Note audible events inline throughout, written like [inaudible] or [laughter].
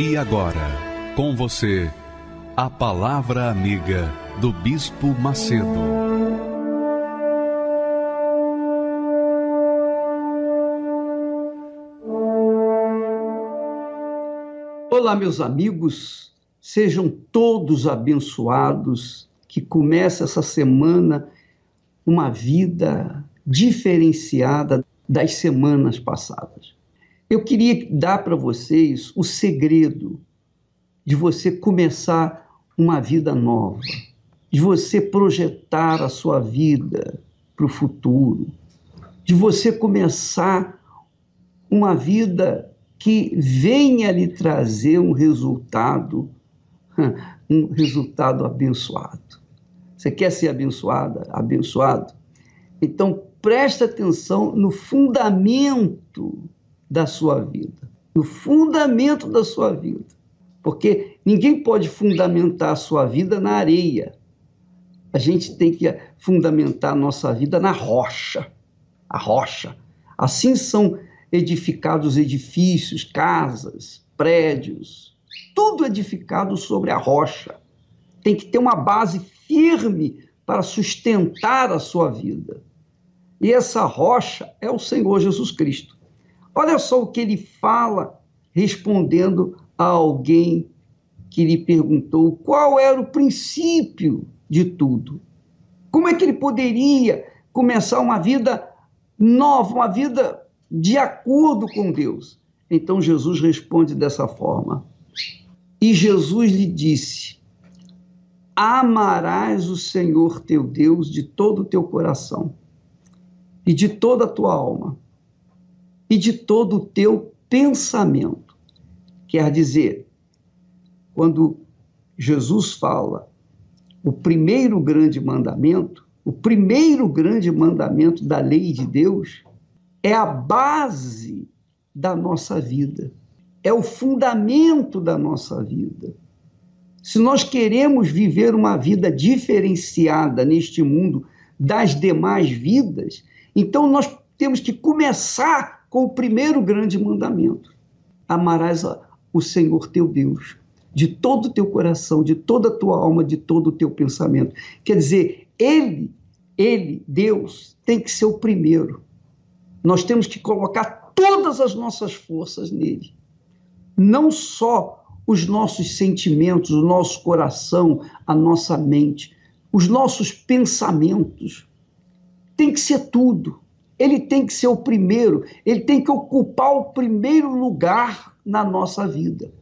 E agora, com você, a Palavra Amiga do Bispo Macedo. Olá, meus amigos, sejam todos abençoados. Que comece essa semana uma vida diferenciada das semanas passadas. Eu queria dar para vocês o segredo de você começar uma vida nova, de você projetar a sua vida para o futuro, de você começar uma vida que venha lhe trazer um resultado, [laughs] um resultado abençoado. Você quer ser abençoada, abençoado? Então preste atenção no fundamento da sua vida, no fundamento da sua vida. Porque ninguém pode fundamentar a sua vida na areia. A gente tem que fundamentar a nossa vida na rocha. A rocha. Assim são edificados edifícios, casas, prédios, tudo edificado sobre a rocha. Tem que ter uma base firme para sustentar a sua vida. E essa rocha é o Senhor Jesus Cristo. Olha só o que ele fala respondendo a alguém que lhe perguntou qual era o princípio de tudo. Como é que ele poderia começar uma vida nova, uma vida de acordo com Deus? Então Jesus responde dessa forma. E Jesus lhe disse: Amarás o Senhor teu Deus de todo o teu coração e de toda a tua alma e de todo o teu pensamento. Quer dizer, quando Jesus fala o primeiro grande mandamento, o primeiro grande mandamento da lei de Deus é a base da nossa vida, é o fundamento da nossa vida. Se nós queremos viver uma vida diferenciada neste mundo das demais vidas, então nós temos que começar com o primeiro grande mandamento: amarás o Senhor teu Deus de todo o teu coração, de toda a tua alma, de todo o teu pensamento. Quer dizer, ele, ele, Deus, tem que ser o primeiro. Nós temos que colocar todas as nossas forças nele. Não só os nossos sentimentos, o nosso coração, a nossa mente, os nossos pensamentos. Tem que ser tudo ele tem que ser o primeiro, ele tem que ocupar o primeiro lugar na nossa vida.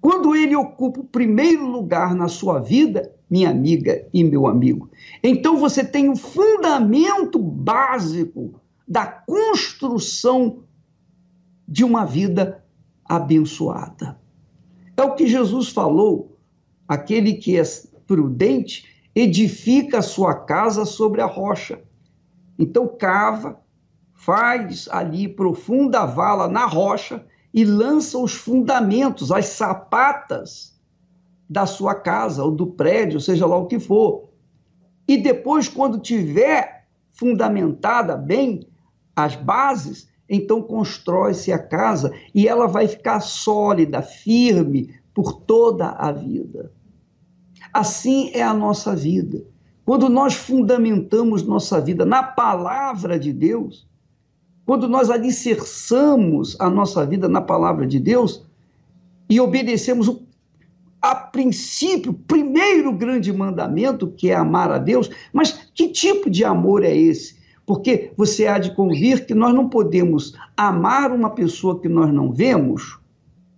Quando ele ocupa o primeiro lugar na sua vida, minha amiga e meu amigo, então você tem o fundamento básico da construção de uma vida abençoada. É o que Jesus falou: aquele que é prudente edifica a sua casa sobre a rocha. Então, cava, faz ali profunda vala na rocha e lança os fundamentos, as sapatas da sua casa ou do prédio, seja lá o que for. E depois, quando tiver fundamentada bem as bases, então constrói-se a casa e ela vai ficar sólida, firme por toda a vida. Assim é a nossa vida. Quando nós fundamentamos nossa vida na palavra de Deus, quando nós alicerçamos a nossa vida na palavra de Deus e obedecemos o, a princípio, primeiro grande mandamento, que é amar a Deus, mas que tipo de amor é esse? Porque você há de convir que nós não podemos amar uma pessoa que nós não vemos,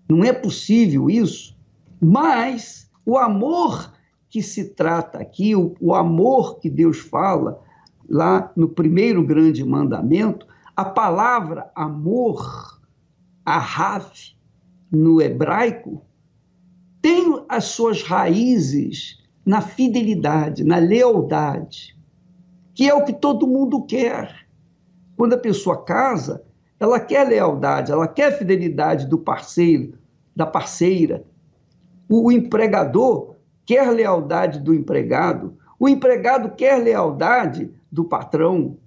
não é possível isso, mas o amor que se trata aqui, o, o amor que Deus fala lá no primeiro grande mandamento, a palavra amor Ahav, no hebraico, tem as suas raízes na fidelidade, na lealdade, que é o que todo mundo quer. Quando a pessoa casa, ela quer lealdade, ela quer fidelidade do parceiro, da parceira. O empregador quer lealdade do empregado, o empregado quer lealdade do patrão,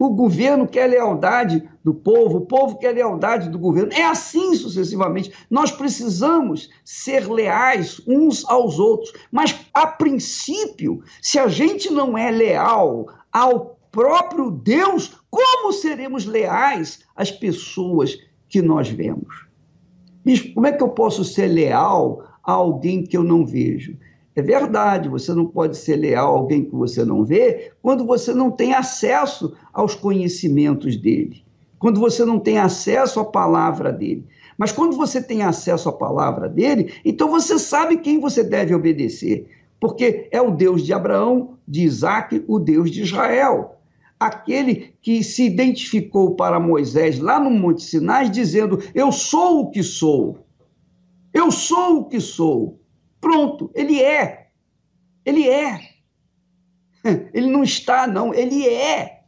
o governo quer lealdade do povo, o povo quer lealdade do governo. É assim sucessivamente. Nós precisamos ser leais uns aos outros. Mas, a princípio, se a gente não é leal ao próprio Deus, como seremos leais às pessoas que nós vemos? Bispo, como é que eu posso ser leal a alguém que eu não vejo? É verdade, você não pode ser leal a alguém que você não vê quando você não tem acesso aos conhecimentos dele, quando você não tem acesso à palavra dele. Mas quando você tem acesso à palavra dele, então você sabe quem você deve obedecer, porque é o Deus de Abraão, de Isaac, o Deus de Israel. Aquele que se identificou para Moisés lá no Monte Sinai, dizendo: Eu sou o que sou. Eu sou o que sou. Pronto, ele é. Ele é. [laughs] Ele não está, não, ele é.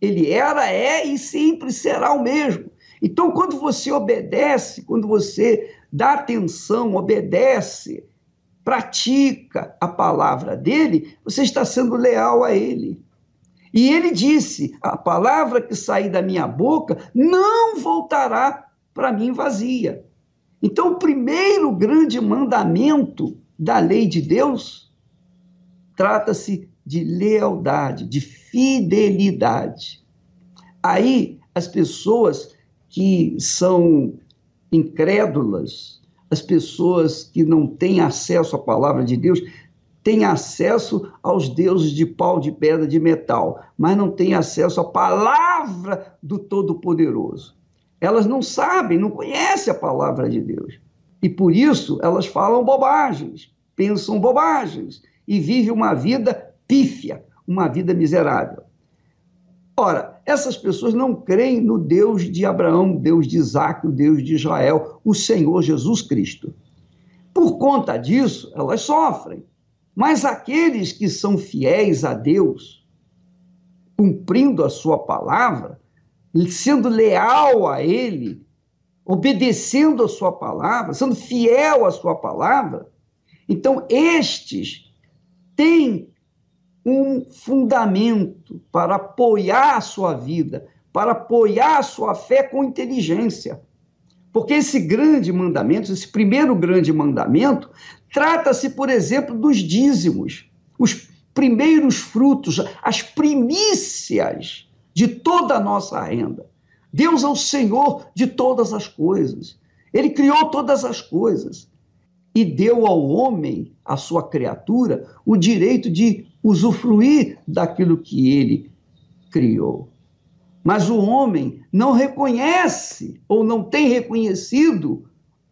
Ele era, é e sempre será o mesmo. Então, quando você obedece, quando você dá atenção, obedece, pratica a palavra dele, você está sendo leal a ele. E ele disse: a palavra que sair da minha boca não voltará para mim vazia. Então, o primeiro grande mandamento da lei de Deus trata-se de lealdade, de fidelidade. Aí, as pessoas que são incrédulas, as pessoas que não têm acesso à palavra de Deus, têm acesso aos deuses de pau, de pedra, de metal, mas não têm acesso à palavra do Todo-Poderoso. Elas não sabem, não conhecem a palavra de Deus. E por isso elas falam bobagens, pensam bobagens e vivem uma vida pífia, uma vida miserável. Ora, essas pessoas não creem no Deus de Abraão, Deus de Isaac, o Deus de Israel, o Senhor Jesus Cristo. Por conta disso, elas sofrem. Mas aqueles que são fiéis a Deus, cumprindo a sua palavra, sendo leal a Ele, obedecendo a Sua palavra, sendo fiel à Sua palavra, então estes têm um fundamento para apoiar a sua vida, para apoiar a sua fé com inteligência. Porque esse grande mandamento, esse primeiro grande mandamento, trata-se, por exemplo, dos dízimos, os primeiros frutos, as primícias de toda a nossa renda. Deus é o Senhor de todas as coisas. Ele criou todas as coisas e deu ao homem, a sua criatura, o direito de usufruir daquilo que ele criou. Mas o homem não reconhece ou não tem reconhecido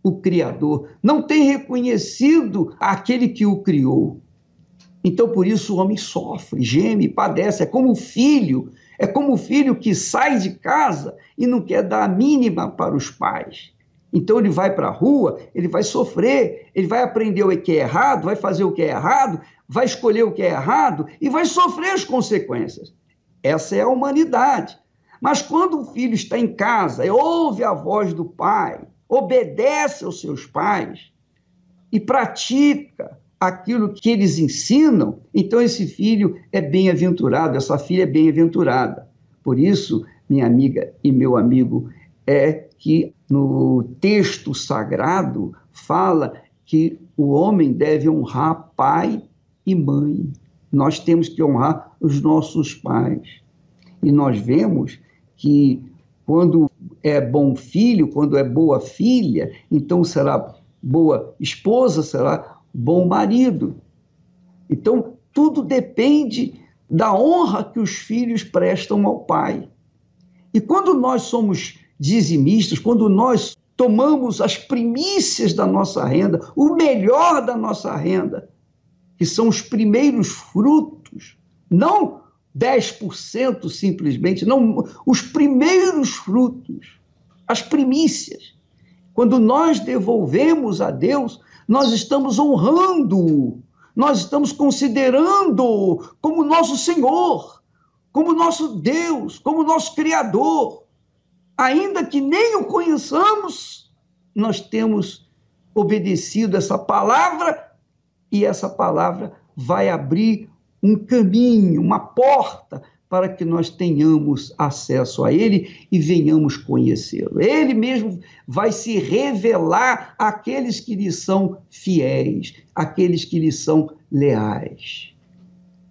o Criador, não tem reconhecido aquele que o criou. Então, por isso, o homem sofre, geme, padece. É como o filho é como o filho que sai de casa e não quer dar a mínima para os pais. Então ele vai para a rua, ele vai sofrer, ele vai aprender o que é errado, vai fazer o que é errado, vai escolher o que é errado e vai sofrer as consequências. Essa é a humanidade. Mas quando o filho está em casa e ouve a voz do pai, obedece aos seus pais e pratica aquilo que eles ensinam, então esse filho é bem-aventurado, essa filha é bem-aventurada. Por isso, minha amiga e meu amigo, é que no texto sagrado fala que o homem deve honrar pai e mãe. Nós temos que honrar os nossos pais. E nós vemos que quando é bom filho, quando é boa filha, então será boa esposa, será bom marido. Então, tudo depende da honra que os filhos prestam ao pai. E quando nós somos dizimistas, quando nós tomamos as primícias da nossa renda, o melhor da nossa renda, que são os primeiros frutos, não 10% simplesmente, não, os primeiros frutos as primícias. Quando nós devolvemos a Deus, nós estamos honrando, nós estamos considerando como nosso Senhor, como nosso Deus, como nosso Criador. Ainda que nem o conheçamos, nós temos obedecido essa palavra e essa palavra vai abrir um caminho, uma porta para que nós tenhamos acesso a Ele e venhamos conhecê-lo. Ele mesmo vai se revelar àqueles que lhe são fiéis, àqueles que lhe são leais.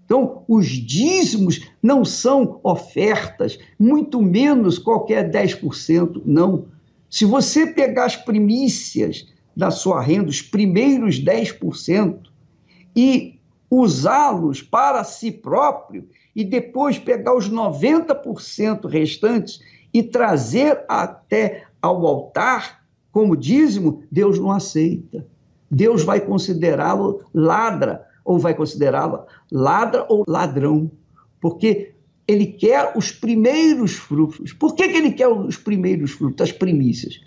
Então, os dízimos não são ofertas, muito menos qualquer 10%, não. Se você pegar as primícias da sua renda, os primeiros 10%, e usá-los para si próprio, e depois pegar os 90% restantes e trazer até ao altar como dízimo, Deus não aceita. Deus vai considerá-lo ladra, ou vai considerá-la ladra ou ladrão, porque ele quer os primeiros frutos. Por que, que ele quer os primeiros frutos, as primícias?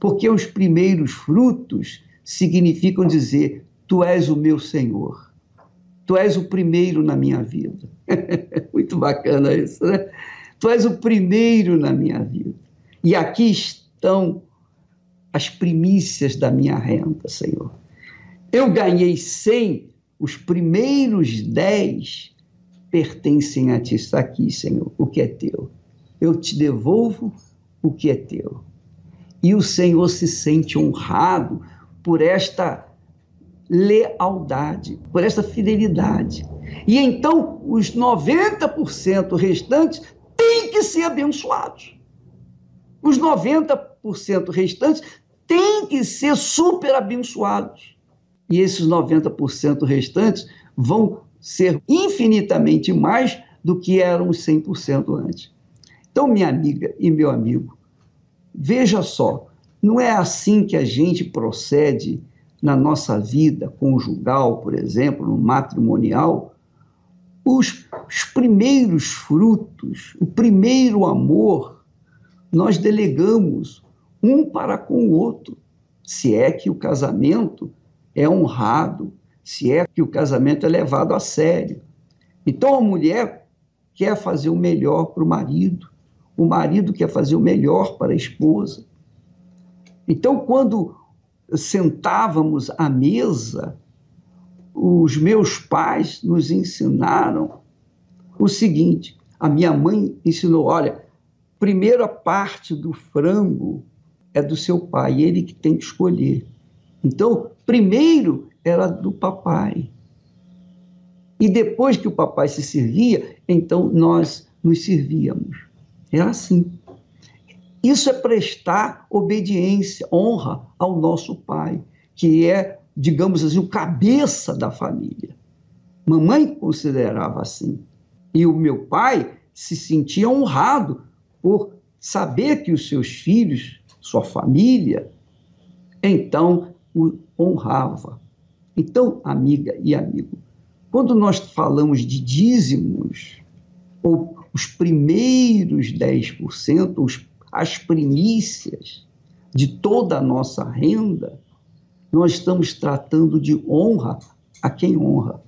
Porque os primeiros frutos significam dizer: Tu és o meu Senhor. Tu és o primeiro na minha vida. [laughs] Muito bacana isso, né? Tu és o primeiro na minha vida. E aqui estão as primícias da minha renda, Senhor. Eu ganhei 100, os primeiros 10 pertencem a ti. Está aqui, Senhor, o que é teu. Eu te devolvo o que é teu. E o Senhor se sente honrado por esta lealdade, por essa fidelidade. E então os 90% restantes têm que ser abençoados. Os 90% restantes têm que ser super abençoados. E esses 90% restantes vão ser infinitamente mais do que eram os 100% antes. Então, minha amiga e meu amigo, veja só, não é assim que a gente procede na nossa vida conjugal, por exemplo, no matrimonial, os, os primeiros frutos, o primeiro amor, nós delegamos um para com o outro, se é que o casamento é honrado, se é que o casamento é levado a sério. Então a mulher quer fazer o melhor para o marido, o marido quer fazer o melhor para a esposa. Então, quando sentávamos à mesa, os meus pais nos ensinaram o seguinte: a minha mãe ensinou, olha, primeira parte do frango é do seu pai, ele que tem que escolher. Então, primeiro era do papai. E depois que o papai se servia, então nós nos servíamos. Era assim. Isso é prestar obediência, honra ao nosso pai, que é, digamos assim, o cabeça da família. Mamãe considerava assim. E o meu pai se sentia honrado por saber que os seus filhos, sua família, então o honrava. Então, amiga e amigo, quando nós falamos de dízimos, ou os primeiros 10%, os as primícias de toda a nossa renda, nós estamos tratando de honra a quem honra.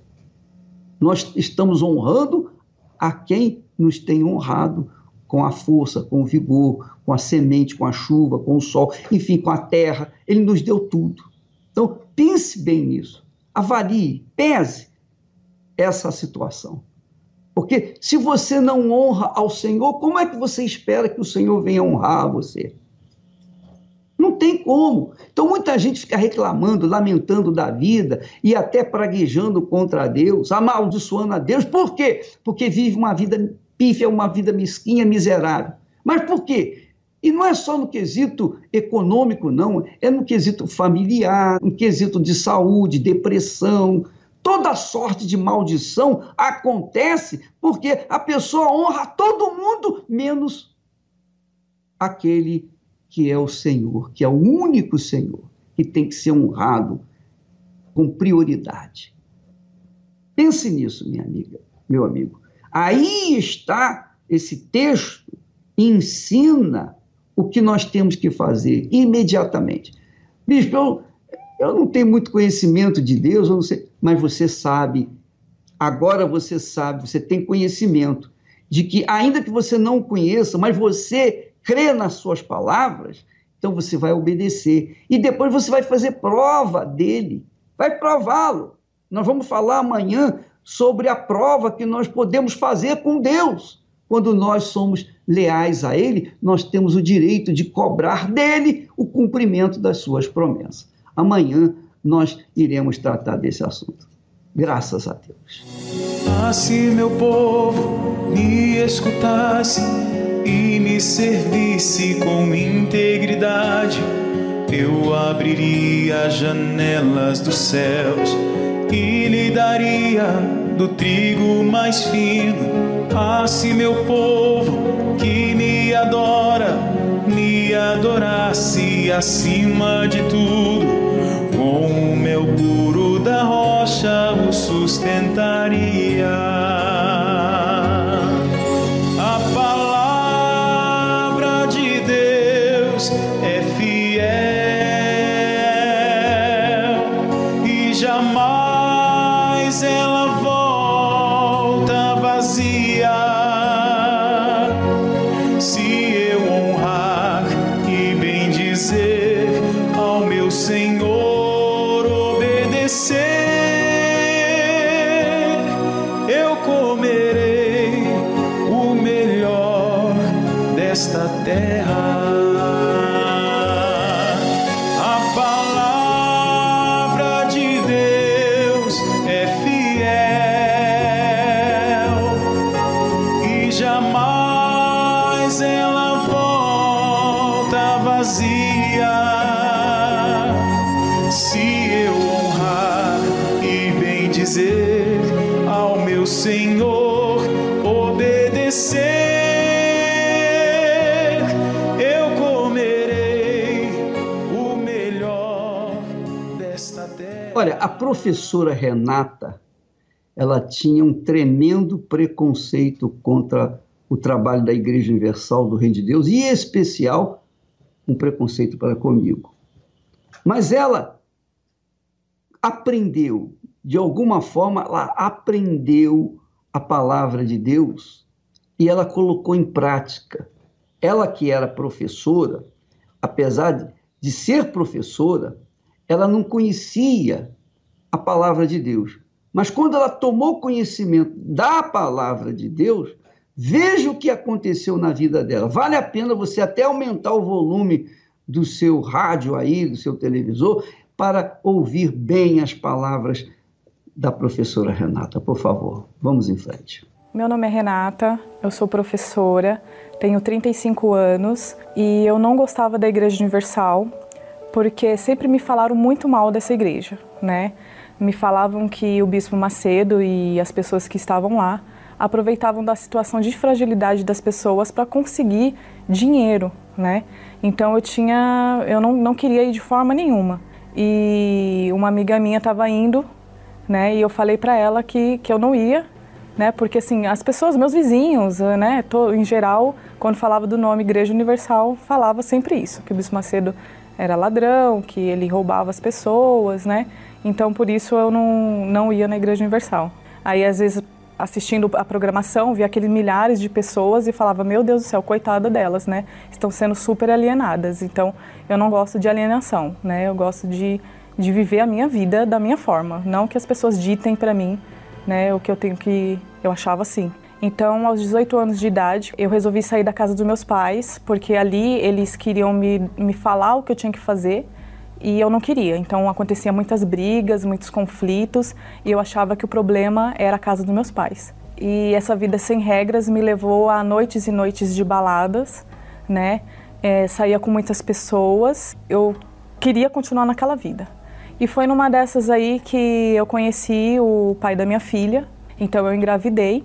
Nós estamos honrando a quem nos tem honrado com a força, com o vigor, com a semente, com a chuva, com o sol, enfim, com a terra. Ele nos deu tudo. Então, pense bem nisso. Avalie, pese essa situação. Porque se você não honra ao Senhor, como é que você espera que o Senhor venha honrar você? Não tem como. Então muita gente fica reclamando, lamentando da vida e até praguejando contra Deus, amaldiçoando a Deus. Por quê? Porque vive uma vida pífia, uma vida mesquinha, miserável. Mas por quê? E não é só no quesito econômico, não, é no quesito familiar, no quesito de saúde, depressão, Toda sorte de maldição acontece porque a pessoa honra todo mundo, menos aquele que é o Senhor, que é o único Senhor, que tem que ser honrado com prioridade. Pense nisso, minha amiga, meu amigo. Aí está esse texto, ensina o que nós temos que fazer imediatamente. Bispo, eu, eu não tenho muito conhecimento de Deus, eu não sei, mas você sabe, agora você sabe, você tem conhecimento de que, ainda que você não conheça, mas você crê nas suas palavras, então você vai obedecer. E depois você vai fazer prova dele, vai prová-lo. Nós vamos falar amanhã sobre a prova que nós podemos fazer com Deus. Quando nós somos leais a Ele, nós temos o direito de cobrar dele o cumprimento das suas promessas. Amanhã nós iremos tratar desse assunto. Graças a Deus. Ah, se meu povo me escutasse e me servisse com integridade, eu abriria as janelas dos céus e lhe daria do trigo mais fino. Ah, se meu povo que me adora me adorasse acima de tudo, com o meu puro da rocha o sustentaria. Olha, a professora Renata, ela tinha um tremendo preconceito contra o trabalho da Igreja Universal do Reino de Deus, e em especial um preconceito para comigo. Mas ela aprendeu, de alguma forma, ela aprendeu a palavra de Deus e ela colocou em prática. Ela que era professora, apesar de, ser professora, ela não conhecia a palavra de Deus. Mas quando ela tomou conhecimento da palavra de Deus, veja o que aconteceu na vida dela. Vale a pena você até aumentar o volume do seu rádio aí, do seu televisor, para ouvir bem as palavras da professora Renata. Por favor, vamos em frente. Meu nome é Renata, eu sou professora, tenho 35 anos e eu não gostava da Igreja Universal porque sempre me falaram muito mal dessa igreja, né? Me falavam que o bispo Macedo e as pessoas que estavam lá aproveitavam da situação de fragilidade das pessoas para conseguir dinheiro, né? Então eu tinha, eu não, não queria ir de forma nenhuma. E uma amiga minha estava indo, né? E eu falei para ela que, que eu não ia, né? Porque assim, as pessoas, meus vizinhos, né? Tô, em geral, quando falava do nome Igreja Universal, falava sempre isso, que o Bispo Macedo era ladrão, que ele roubava as pessoas, né? Então por isso eu não, não ia na Igreja Universal. Aí às vezes assistindo a programação, via aqueles milhares de pessoas e falava, meu Deus do céu, coitada delas, né? Estão sendo super alienadas. Então eu não gosto de alienação, né? Eu gosto de, de viver a minha vida da minha forma, não que as pessoas ditem para mim, né? O que eu tenho que eu achava assim. Então, aos 18 anos de idade, eu resolvi sair da casa dos meus pais, porque ali eles queriam me, me falar o que eu tinha que fazer e eu não queria. Então, acontecia muitas brigas, muitos conflitos e eu achava que o problema era a casa dos meus pais. E essa vida sem regras me levou a noites e noites de baladas, né? É, saía com muitas pessoas. Eu queria continuar naquela vida. E foi numa dessas aí que eu conheci o pai da minha filha. Então eu engravidei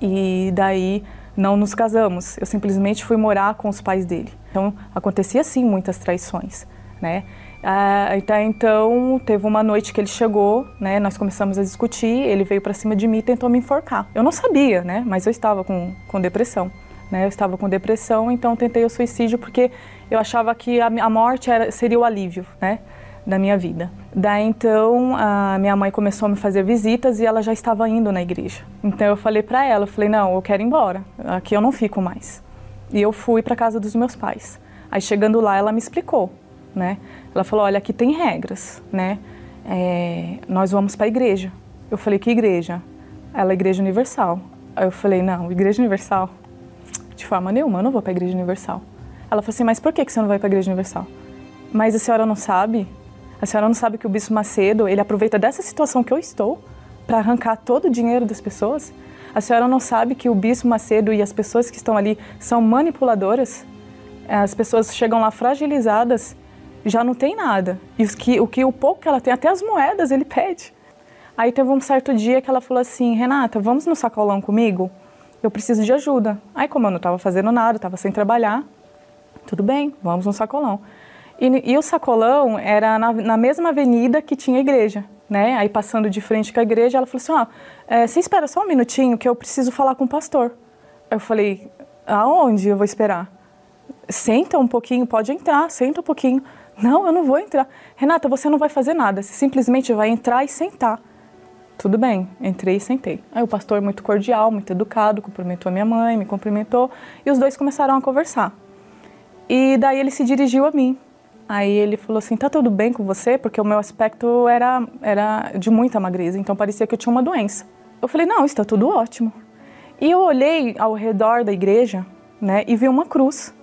e daí não nos casamos. Eu simplesmente fui morar com os pais dele. Então acontecia sim muitas traições, né? Ah, então teve uma noite que ele chegou, né? Nós começamos a discutir. Ele veio para cima de mim e tentou me enforcar. Eu não sabia, né? Mas eu estava com, com depressão. Né? Eu estava com depressão, então tentei o suicídio porque eu achava que a, a morte era, seria o alívio, né? da minha vida. Daí então a minha mãe começou a me fazer visitas e ela já estava indo na igreja. Então eu falei para ela, eu falei não, eu quero ir embora, aqui eu não fico mais. E eu fui para casa dos meus pais. Aí chegando lá ela me explicou, né? Ela falou, olha aqui tem regras, né? É, nós vamos para a igreja. Eu falei que igreja? Ela é igreja universal. Aí eu falei não, igreja universal? De forma nenhuma, eu não vou para a igreja universal. Ela falou assim, mas por que você não vai para a igreja universal? Mas a senhora não sabe a senhora não sabe que o Bispo Macedo, ele aproveita dessa situação que eu estou para arrancar todo o dinheiro das pessoas? A senhora não sabe que o Bispo Macedo e as pessoas que estão ali são manipuladoras? As pessoas chegam lá fragilizadas, já não tem nada. E os que, o que o pouco que ela tem, até as moedas, ele pede. Aí teve um certo dia que ela falou assim: Renata, vamos no sacolão comigo? Eu preciso de ajuda. Aí, como eu não estava fazendo nada, estava sem trabalhar, tudo bem, vamos no sacolão. E, e o sacolão era na, na, mesma avenida que tinha a igreja, né? Aí passando de frente com a igreja, ela falou assim: ó, é, você espera só um minutinho que eu preciso falar com o pastor. Eu falei: aonde eu vou esperar? Senta um pouquinho, pode entrar, senta um pouquinho. Não, eu não vou entrar. Renata, você não vai fazer nada, você simplesmente vai entrar e sentar. Tudo bem, entrei e sentei. Aí o pastor, muito cordial, muito educado, cumprimentou a minha mãe, me cumprimentou e os dois começaram a conversar. E daí ele se dirigiu a mim Aí ele falou assim: tá tudo bem com você? Porque o meu aspecto era, era de muita magreza, então parecia que eu tinha uma doença. Eu falei: não, está tudo ótimo. E eu olhei ao redor da igreja, né, e vi uma cruz.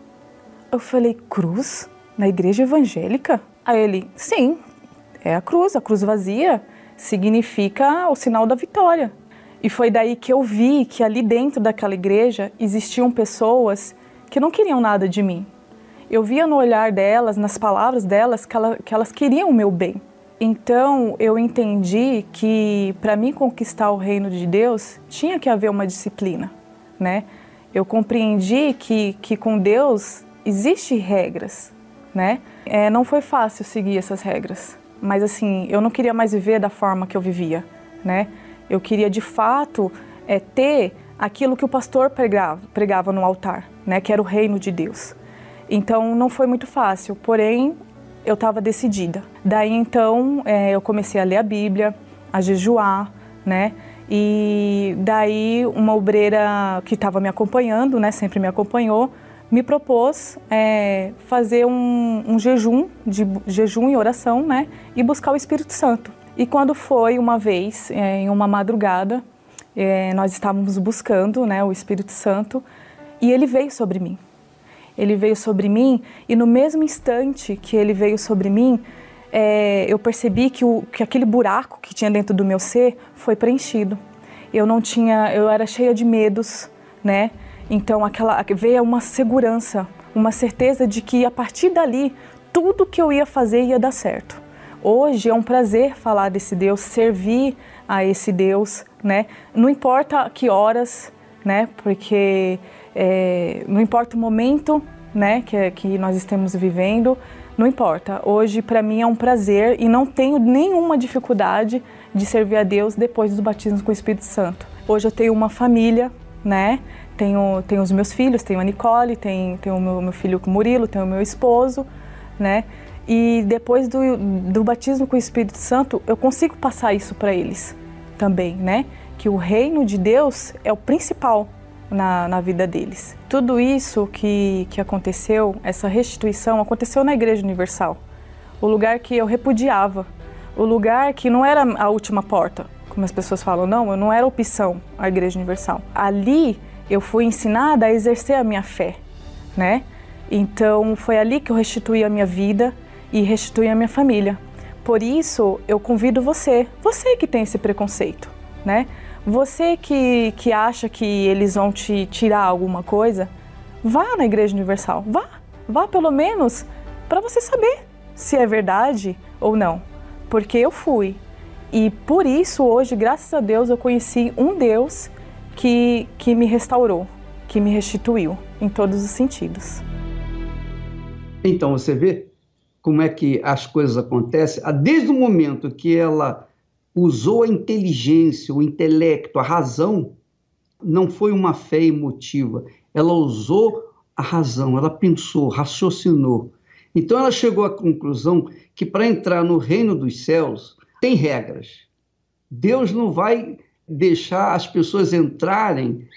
Eu falei: cruz? Na igreja evangélica? Aí ele: sim, é a cruz, a cruz vazia significa o sinal da vitória. E foi daí que eu vi que ali dentro daquela igreja existiam pessoas que não queriam nada de mim, eu via no olhar delas, nas palavras delas, que, ela, que elas queriam o meu bem. Então eu entendi que para mim conquistar o reino de Deus tinha que haver uma disciplina, né? Eu compreendi que, que com Deus existem regras, né? É, não foi fácil seguir essas regras, mas assim eu não queria mais viver da forma que eu vivia, né? Eu queria de fato é, ter aquilo que o pastor pregava, pregava no altar, né? Que era o reino de Deus. Então não foi muito fácil, porém eu estava decidida. Daí então é, eu comecei a ler a Bíblia, a jejuar, né? E daí uma obreira que estava me acompanhando, né, sempre me acompanhou, me propôs é, fazer um, um, jejum, de jejum e oração, né, e buscar o Espírito Santo. E quando foi uma vez, é, em uma madrugada, é, nós estávamos buscando, né, o Espírito Santo, e ele veio sobre mim ele veio sobre mim e no mesmo instante que ele veio sobre mim, é, eu percebi que, o, que aquele buraco que tinha dentro do meu ser foi preenchido. Eu não tinha, eu era cheia de medos, né? Então aquela veio uma segurança, uma certeza de que a partir dali tudo que eu ia fazer ia dar certo. Hoje é um prazer falar desse Deus, servir a esse Deus, né? Não importa que horas, né? Porque é, não importa o momento né, que, que nós estamos vivendo, não importa. Hoje, para mim, é um prazer e não tenho nenhuma dificuldade de servir a Deus depois do batismo com o Espírito Santo. Hoje eu tenho uma família, né? Tenho, tenho os meus filhos, tenho a Nicole, tenho, tenho o meu, meu filho Murilo, tenho o meu esposo, né? E depois do, do batismo com o Espírito Santo, eu consigo passar isso para eles também, né? Que o reino de Deus é o principal na, na vida deles. Tudo isso que, que aconteceu, essa restituição, aconteceu na Igreja Universal. O lugar que eu repudiava, o lugar que não era a última porta, como as pessoas falam, não, eu não era opção a Igreja Universal. Ali eu fui ensinada a exercer a minha fé, né? Então foi ali que eu restituí a minha vida e restituí a minha família. Por isso eu convido você, você que tem esse preconceito, né? Você que, que acha que eles vão te tirar alguma coisa, vá na Igreja Universal, vá, vá pelo menos para você saber se é verdade ou não. Porque eu fui. E por isso, hoje, graças a Deus, eu conheci um Deus que, que me restaurou, que me restituiu em todos os sentidos. Então, você vê como é que as coisas acontecem. Desde o momento que ela usou a inteligência, o intelecto, a razão, não foi uma fé emotiva, ela usou a razão, ela pensou, raciocinou. Então ela chegou à conclusão que para entrar no reino dos céus tem regras. Deus não vai deixar as pessoas entrarem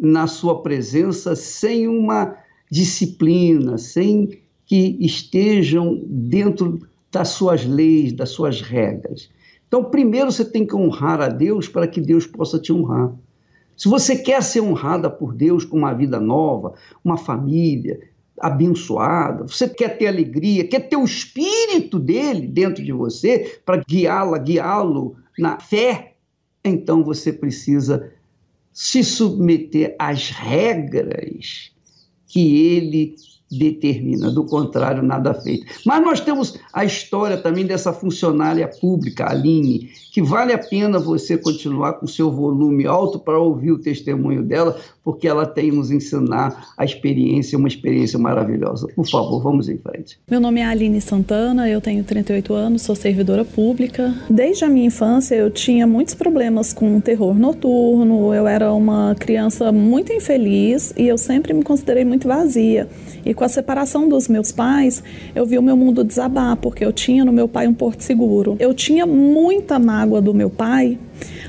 na sua presença sem uma disciplina, sem que estejam dentro das suas leis, das suas regras. Então, primeiro você tem que honrar a Deus para que Deus possa te honrar. Se você quer ser honrada por Deus com uma vida nova, uma família abençoada, você quer ter alegria, quer ter o espírito dele dentro de você para guiá-la, guiá-lo na fé, então você precisa se submeter às regras que ele determina, do contrário, nada feito. Mas nós temos a história também dessa funcionária pública, Aline, que vale a pena você continuar com seu volume alto para ouvir o testemunho dela, porque ela tem nos ensinar a experiência, uma experiência maravilhosa. Por favor, vamos em frente. Meu nome é Aline Santana, eu tenho 38 anos, sou servidora pública. Desde a minha infância eu tinha muitos problemas com terror noturno, eu era uma criança muito infeliz e eu sempre me considerei muito vazia. E com a separação dos meus pais, eu vi o meu mundo desabar, porque eu tinha no meu pai um porto seguro. Eu tinha muita mágoa do meu pai,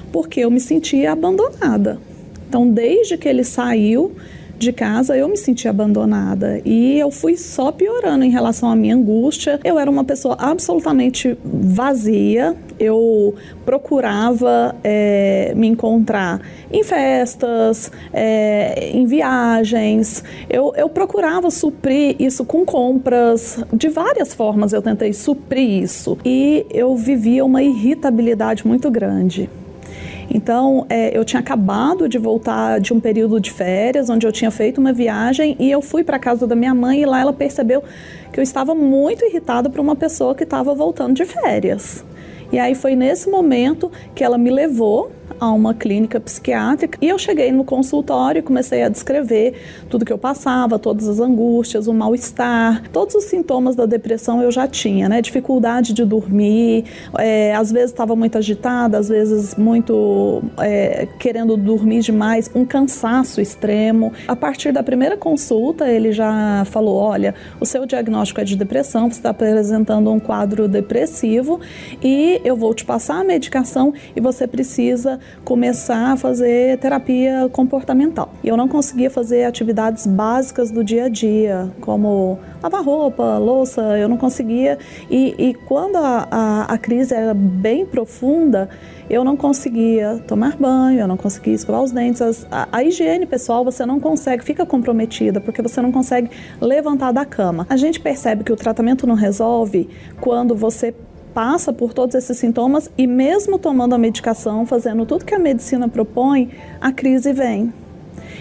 porque eu me sentia abandonada. Então, desde que ele saiu, de casa, eu me senti abandonada e eu fui só piorando em relação à minha angústia. Eu era uma pessoa absolutamente vazia. Eu procurava é, me encontrar em festas, é, em viagens. Eu, eu procurava suprir isso com compras. De várias formas eu tentei suprir isso e eu vivia uma irritabilidade muito grande. Então, é, eu tinha acabado de voltar de um período de férias, onde eu tinha feito uma viagem, e eu fui para casa da minha mãe e lá ela percebeu que eu estava muito irritada por uma pessoa que estava voltando de férias. E aí foi nesse momento que ela me levou a uma clínica psiquiátrica e eu cheguei no consultório e comecei a descrever tudo que eu passava, todas as angústias, o mal-estar, todos os sintomas da depressão eu já tinha, né? Dificuldade de dormir, é, às vezes estava muito agitada, às vezes muito é, querendo dormir demais, um cansaço extremo. A partir da primeira consulta, ele já falou: olha, o seu diagnóstico é de depressão, você está apresentando um quadro depressivo e eu vou te passar a medicação e você precisa começar a fazer terapia comportamental. E eu não conseguia fazer atividades básicas do dia a dia, como lavar roupa, louça, eu não conseguia. E, e quando a, a, a crise era bem profunda, eu não conseguia tomar banho, eu não conseguia escovar os dentes. As, a, a, higiene pessoal você não consegue, fica comprometida, porque você não consegue levantar da cama. A gente percebe que o tratamento não resolve quando você passa por todos esses sintomas e mesmo tomando a medicação, fazendo tudo que a medicina propõe, a crise vem.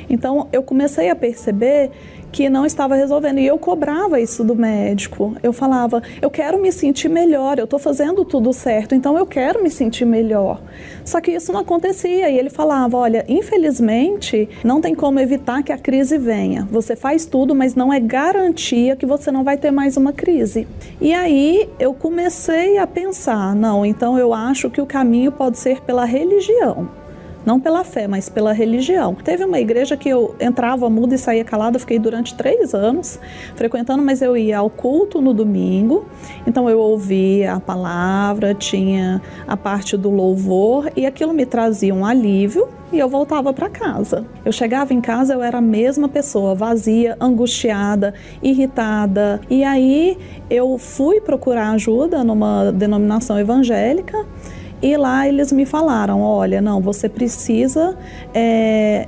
Então eu comecei a perceber que não estava resolvendo. E eu cobrava isso do médico. Eu falava, eu quero me sentir melhor, eu estou fazendo tudo certo, então eu quero me sentir melhor. Só que isso não acontecia. E ele falava, olha, infelizmente, não tem como evitar que a crise venha. Você faz tudo, mas não é garantia que você não vai ter mais uma crise. E aí eu comecei a pensar, não, então eu acho que o caminho pode ser pela religião não pela fé, mas pela religião. Teve uma igreja que eu entrava muda e saía calada, fiquei durante três anos frequentando, mas eu ia ao culto no domingo, então eu ouvia a palavra, tinha a parte do louvor e aquilo me trazia um alívio e eu voltava para casa. Eu chegava em casa, eu era a mesma pessoa, vazia, angustiada, irritada. E aí eu fui procurar ajuda numa denominação evangélica e lá eles me falaram: olha, não, você precisa. É,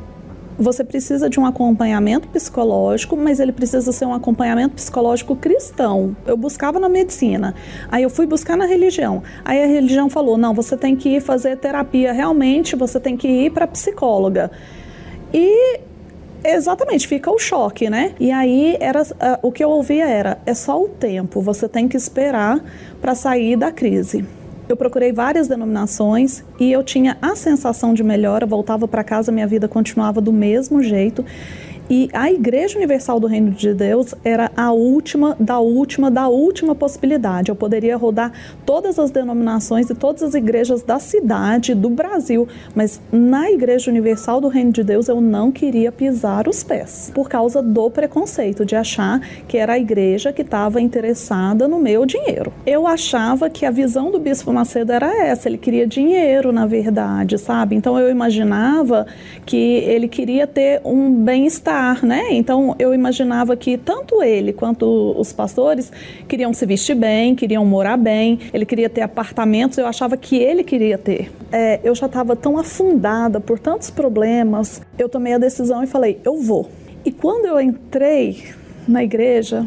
você precisa de um acompanhamento psicológico, mas ele precisa ser um acompanhamento psicológico cristão. Eu buscava na medicina, aí eu fui buscar na religião. Aí a religião falou: não, você tem que ir fazer terapia realmente, você tem que ir para psicóloga. E Exatamente, fica o choque, né? E aí era o que eu ouvia era: é só o tempo, você tem que esperar para sair da crise. Eu procurei várias denominações e eu tinha a sensação de melhora, voltava para casa, minha vida continuava do mesmo jeito. E a Igreja Universal do Reino de Deus era a última, da última, da última possibilidade. Eu poderia rodar todas as denominações e todas as igrejas da cidade, do Brasil, mas na Igreja Universal do Reino de Deus eu não queria pisar os pés, por causa do preconceito de achar que era a igreja que estava interessada no meu dinheiro. Eu achava que a visão do Bispo Macedo era essa, ele queria dinheiro, na verdade, sabe? Então eu imaginava que ele queria ter um bem-estar, né? Então eu imaginava que tanto ele quanto os pastores queriam se vestir bem, queriam morar bem, ele queria ter apartamentos, eu achava que ele queria ter. É, eu já estava tão afundada por tantos problemas, eu tomei a decisão e falei: eu vou. E quando eu entrei na igreja,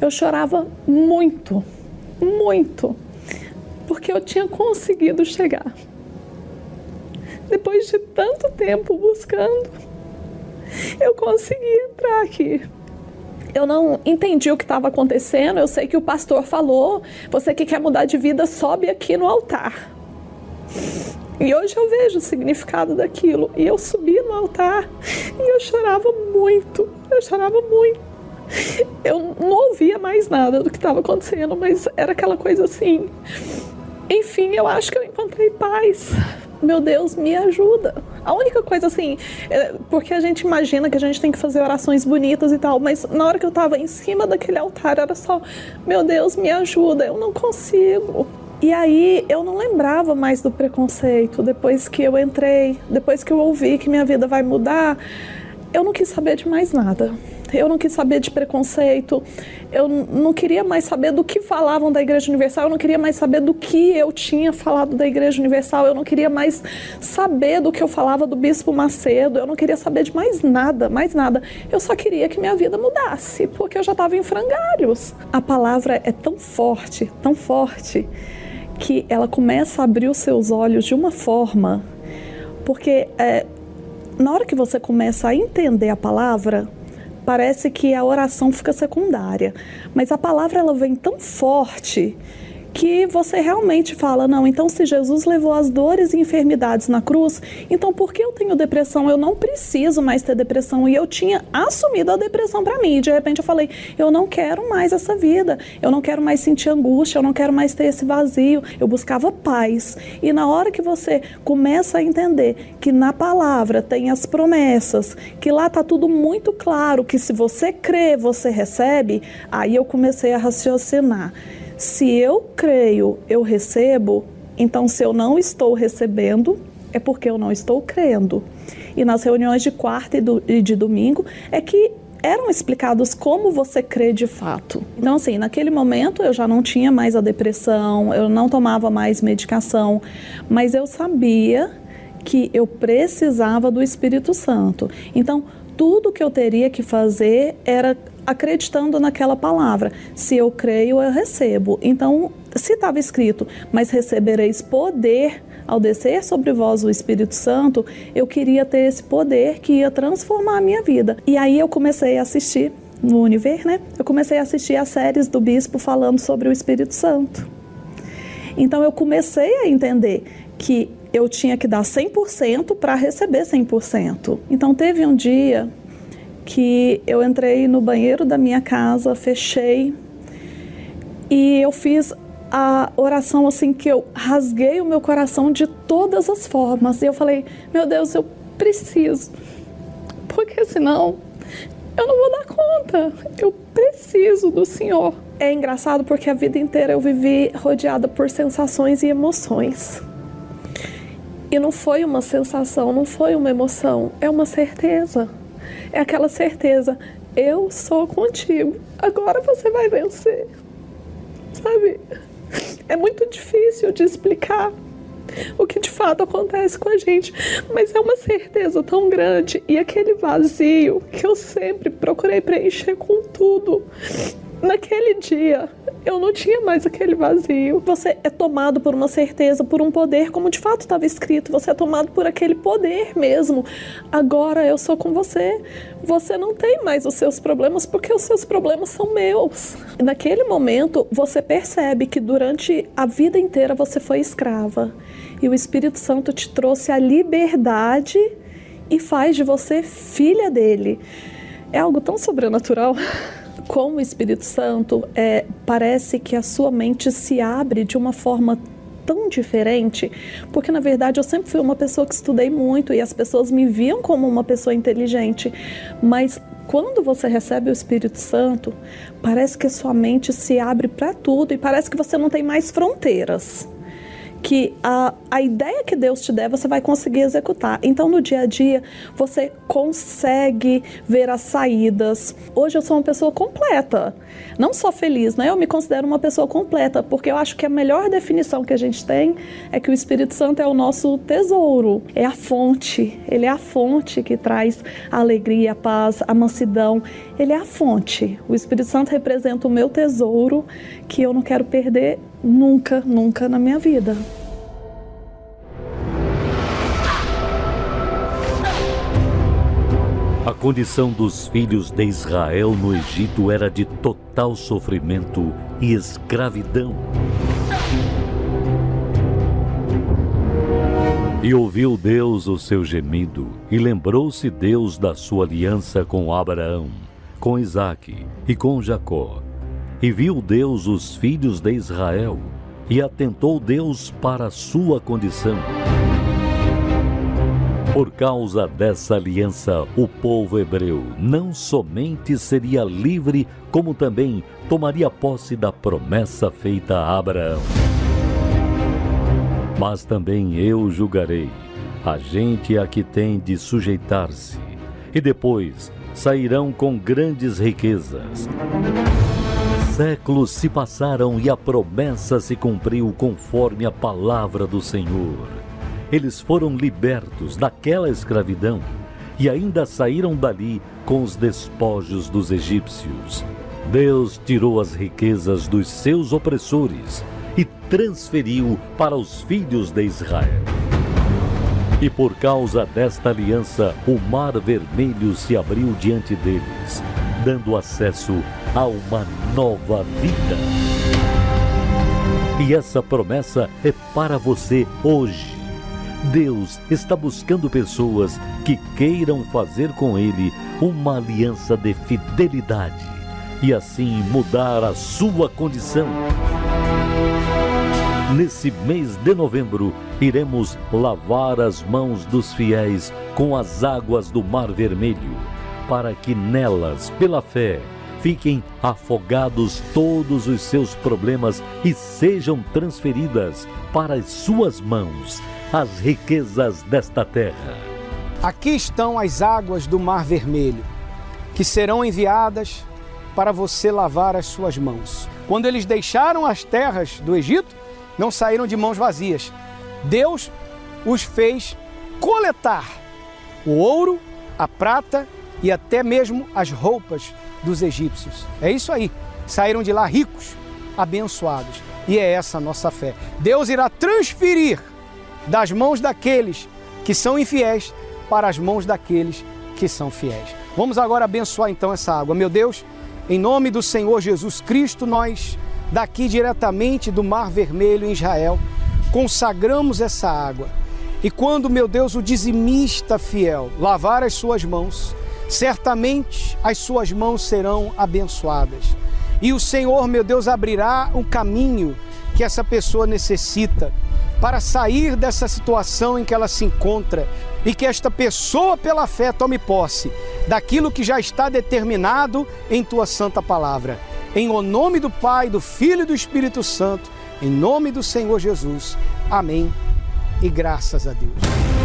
eu chorava muito, muito, porque eu tinha conseguido chegar. Depois de tanto tempo buscando, eu consegui entrar aqui. Eu não entendi o que estava acontecendo. Eu sei que o pastor falou: você que quer mudar de vida, sobe aqui no altar. E hoje eu vejo o significado daquilo. E eu subi no altar e eu chorava muito. Eu chorava muito. Eu não ouvia mais nada do que estava acontecendo, mas era aquela coisa assim. Enfim, eu acho que eu encontrei paz. Meu Deus, me ajuda. A única coisa assim, é porque a gente imagina que a gente tem que fazer orações bonitas e tal, mas na hora que eu estava em cima daquele altar era só, meu Deus, me ajuda, eu não consigo. E aí eu não lembrava mais do preconceito. Depois que eu entrei, depois que eu ouvi que minha vida vai mudar, eu não quis saber de mais nada. Eu não quis saber de preconceito. Eu não queria mais saber do que falavam da Igreja Universal. Eu não queria mais saber do que eu tinha falado da Igreja Universal. Eu não queria mais saber do que eu falava do Bispo Macedo. Eu não queria saber de mais nada, mais nada. Eu só queria que minha vida mudasse, porque eu já estava em frangalhos. A palavra é tão forte, tão forte, que ela começa a abrir os seus olhos de uma forma. Porque é, na hora que você começa a entender a palavra, parece que a oração fica secundária, mas a palavra ela vem tão forte que você realmente fala: não, então se Jesus levou as dores e enfermidades na cruz, então por que eu tenho depressão? Eu não preciso mais ter depressão. E eu tinha assumido a depressão para mim. E de repente eu falei: eu não quero mais essa vida, eu não quero mais sentir angústia, eu não quero mais ter esse vazio. Eu buscava paz. E na hora que você começa a entender que na palavra tem as promessas, que lá tá tudo muito claro, que se você crê, você recebe, aí eu comecei a raciocinar. Se eu creio, eu recebo, então se eu não estou recebendo, é porque eu não estou crendo. E nas reuniões de quarta e, do, e de domingo é que eram explicados como você crê de fato. Então, assim, naquele momento eu já não tinha mais a depressão, eu não tomava mais medicação, mas eu sabia que eu precisava do Espírito Santo. Então, tudo que eu teria que fazer era acreditando naquela palavra. Se eu creio, eu recebo. Então, se estava escrito, mas recebereis poder ao descer sobre vós o Espírito Santo, eu queria ter esse poder que ia transformar a minha vida. E aí eu comecei a assistir no Univer, né? Eu comecei a assistir as séries do bispo falando sobre o Espírito Santo. Então eu comecei a entender que eu tinha que dar 100% para receber 100%. Então teve um dia que eu entrei no banheiro da minha casa, fechei e eu fiz a oração assim que eu rasguei o meu coração de todas as formas. E eu falei: "Meu Deus, eu preciso. Porque senão eu não vou dar conta. Eu preciso do Senhor." É engraçado porque a vida inteira eu vivi rodeada por sensações e emoções. E não foi uma sensação, não foi uma emoção, é uma certeza. É aquela certeza: eu sou contigo, agora você vai vencer. Sabe? É muito difícil de explicar o que de fato acontece com a gente, mas é uma certeza tão grande e aquele vazio que eu sempre procurei preencher com tudo. Naquele dia, eu não tinha mais aquele vazio. Você é tomado por uma certeza, por um poder, como de fato estava escrito. Você é tomado por aquele poder mesmo. Agora eu sou com você. Você não tem mais os seus problemas porque os seus problemas são meus. Naquele momento, você percebe que durante a vida inteira você foi escrava e o Espírito Santo te trouxe a liberdade e faz de você filha dele. É algo tão sobrenatural. [laughs] Com o Espírito Santo, é, parece que a sua mente se abre de uma forma tão diferente, porque na verdade eu sempre fui uma pessoa que estudei muito e as pessoas me viam como uma pessoa inteligente, mas quando você recebe o Espírito Santo, parece que a sua mente se abre para tudo e parece que você não tem mais fronteiras que a, a ideia que Deus te der, você vai conseguir executar. Então, no dia a dia, você consegue ver as saídas. Hoje eu sou uma pessoa completa. Não só feliz, né? Eu me considero uma pessoa completa, porque eu acho que a melhor definição que a gente tem é que o Espírito Santo é o nosso tesouro, é a fonte. Ele é a fonte que traz a alegria, a paz, a mansidão. Ele é a fonte. O Espírito Santo representa o meu tesouro que eu não quero perder Nunca, nunca na minha vida. A condição dos filhos de Israel no Egito era de total sofrimento e escravidão. E ouviu Deus o seu gemido, e lembrou-se Deus da sua aliança com Abraão, com Isaque e com Jacó e viu Deus os filhos de Israel, e atentou Deus para a sua condição. Por causa dessa aliança, o povo hebreu não somente seria livre, como também tomaria posse da promessa feita a Abraão. Mas também eu julgarei a gente a que tem de sujeitar-se, e depois sairão com grandes riquezas séculos se passaram e a promessa se cumpriu conforme a palavra do Senhor. Eles foram libertos daquela escravidão e ainda saíram dali com os despojos dos egípcios. Deus tirou as riquezas dos seus opressores e transferiu para os filhos de Israel. E por causa desta aliança, o mar vermelho se abriu diante deles, dando acesso a uma nova vida. E essa promessa é para você hoje. Deus está buscando pessoas que queiram fazer com Ele uma aliança de fidelidade e assim mudar a sua condição. Nesse mês de novembro, iremos lavar as mãos dos fiéis com as águas do Mar Vermelho, para que nelas, pela fé, fiquem afogados todos os seus problemas e sejam transferidas para as suas mãos as riquezas desta terra. Aqui estão as águas do Mar Vermelho, que serão enviadas para você lavar as suas mãos. Quando eles deixaram as terras do Egito, não saíram de mãos vazias. Deus os fez coletar o ouro, a prata e até mesmo as roupas dos egípcios. É isso aí. Saíram de lá ricos, abençoados. E é essa a nossa fé. Deus irá transferir das mãos daqueles que são infiéis para as mãos daqueles que são fiéis. Vamos agora abençoar então essa água. Meu Deus, em nome do Senhor Jesus Cristo, nós, daqui diretamente do Mar Vermelho em Israel, consagramos essa água. E quando, meu Deus, o dizimista fiel lavar as suas mãos, certamente as suas mãos serão abençoadas. E o Senhor, meu Deus, abrirá um caminho que essa pessoa necessita para sair dessa situação em que ela se encontra e que esta pessoa, pela fé, tome posse daquilo que já está determinado em tua santa palavra. Em o nome do Pai, do Filho e do Espírito Santo, em nome do Senhor Jesus. Amém. E graças a Deus.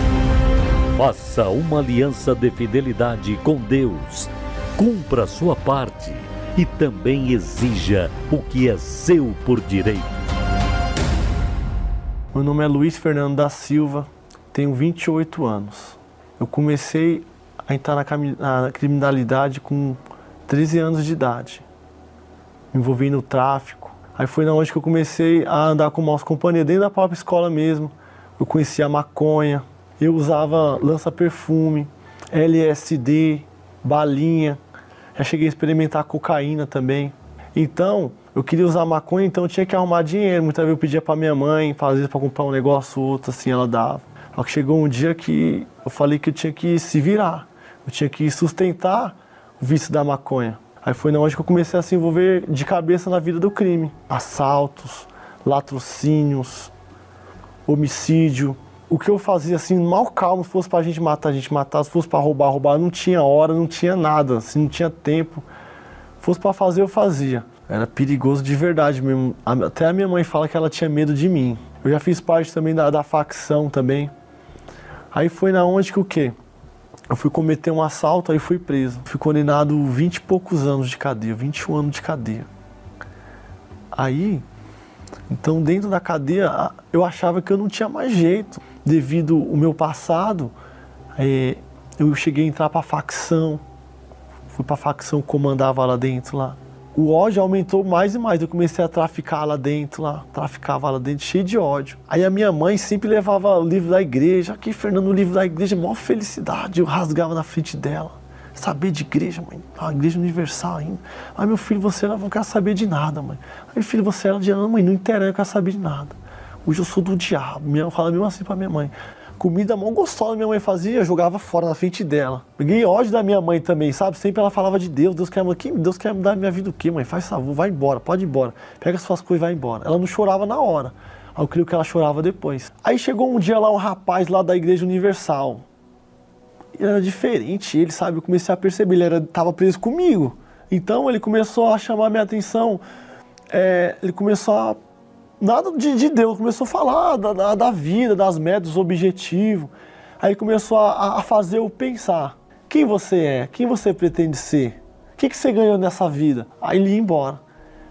Faça uma aliança de fidelidade com Deus. Cumpra sua parte e também exija o que é seu por direito. Meu nome é Luiz Fernando da Silva, tenho 28 anos. Eu comecei a entrar na criminalidade com 13 anos de idade, me envolvi no tráfico. Aí foi na onde que eu comecei a andar com maus companhia, dentro da própria escola mesmo. Eu conhecia a maconha, eu usava lança-perfume, LSD, balinha. Já cheguei a experimentar cocaína também. Então, eu queria usar maconha, então eu tinha que arrumar dinheiro. Muitas vezes eu pedia para minha mãe, vezes para comprar um negócio ou outro, assim, ela dava. Só que chegou um dia que eu falei que eu tinha que se virar, eu tinha que sustentar o vício da maconha. Aí foi na onde que eu comecei a se envolver de cabeça na vida do crime. Assaltos, latrocínios, homicídio. O que eu fazia assim, mal calmo, se fosse pra gente matar, a gente matar, se fosse pra roubar, roubar, não tinha hora, não tinha nada, assim, não tinha tempo. Se fosse pra fazer, eu fazia. Era perigoso de verdade mesmo. Até a minha mãe fala que ela tinha medo de mim. Eu já fiz parte também da, da facção também. Aí foi na onde que o quê? Eu fui cometer um assalto, aí fui preso. Fui condenado 20 e poucos anos de cadeia, 21 anos de cadeia. Aí, então dentro da cadeia, eu achava que eu não tinha mais jeito. Devido ao meu passado, é, eu cheguei a entrar para facção. Fui para facção, comandava lá dentro lá o ódio aumentou mais e mais. Eu comecei a traficar lá dentro, lá, traficava lá dentro, cheio de ódio. Aí a minha mãe sempre levava o livro da igreja. Aqui, Fernando, o livro da igreja, maior felicidade. Eu rasgava na frente dela. Saber de igreja, mãe. A igreja universal ainda. Aí, meu filho, você não quer saber de nada, mãe. Aí, filho, você era de ano, mãe, não interessa, eu quero saber de nada. Hoje eu sou do diabo. Minha, fala mesmo assim pra minha mãe comida mão gostosa minha mãe fazia, eu jogava fora na frente dela. Peguei ódio da minha mãe também, sabe? Sempre ela falava de Deus, Deus quer, que Deus quer mudar minha vida o quê, mãe? Faz favor, vai embora, pode ir embora. Pega suas coisas e vai embora. Ela não chorava na hora. Eu creio que ela chorava depois. Aí chegou um dia lá um rapaz lá da Igreja Universal. Ele era diferente, ele, sabe, eu comecei a perceber, ele era, tava preso comigo. Então ele começou a chamar minha atenção, é, ele começou a nada de, de Deus, começou a falar da, da, da, vida, das metas, dos objetivos. Aí começou a, a, fazer eu pensar: quem você é? Quem você pretende ser? O que, que você ganhou nessa vida? Aí ele ia embora.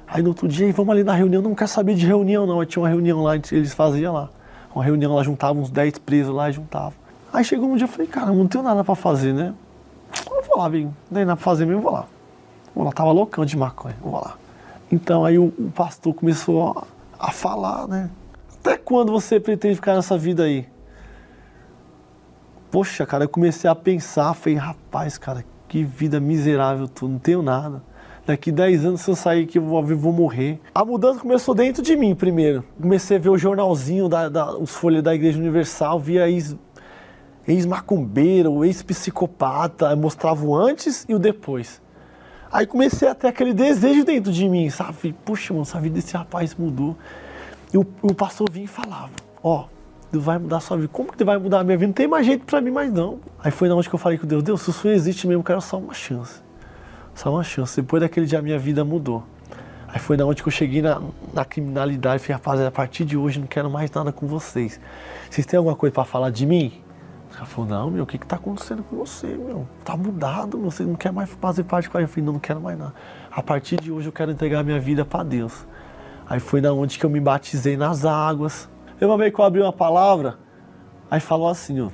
Aí no outro dia, vamos ali na reunião, não quer saber de reunião não. Aí tinha uma reunião lá, eles faziam lá. Uma reunião lá, juntavam uns 10 presos lá e juntavam. Aí chegou um dia, eu falei, cara, não tenho nada pra fazer, né? Eu vou lá, bem, não tem nada pra fazer mesmo, vou lá. Vou lá, tava loucão de maconha, vou lá. Então aí o, o pastor começou a falar, né? Até quando você pretende ficar nessa vida aí? Poxa, cara, eu comecei a pensar, falei, rapaz, cara, que vida miserável tu, não tenho nada. Daqui 10 anos, se eu sair aqui, eu vou, eu vou morrer. A mudança começou dentro de mim primeiro. Comecei a ver o jornalzinho, da, da os folhas da Igreja Universal, via ex, ex-macumbeiro, ex-psicopata, mostrava o antes e o depois. Aí comecei a ter aquele desejo dentro de mim, sabe? Puxa, mano, essa vida desse rapaz mudou. E o, o pastor vinha e falava, ó, Deus vai mudar a sua vida. Como que Deus vai mudar a minha vida? Não tem mais jeito pra mim mais não. Aí foi na onde que eu falei com Deus, Deus, se o sonho existe mesmo, eu quero só uma chance. Só uma chance. Depois daquele dia a minha vida mudou. Aí foi na onde que eu cheguei na, na criminalidade falei, rapaziada, a partir de hoje não quero mais nada com vocês. Vocês têm alguma coisa para falar de mim? Ela falou, não, meu, o que está acontecendo com você, meu? Tá mudado, meu, você não quer mais fazer parte com a. Eu falei, não, não quero mais nada. A partir de hoje eu quero entregar minha vida para Deus. Aí foi na onde que eu me batizei nas águas. Eu uma vez que eu abri uma palavra, aí falou assim, ó,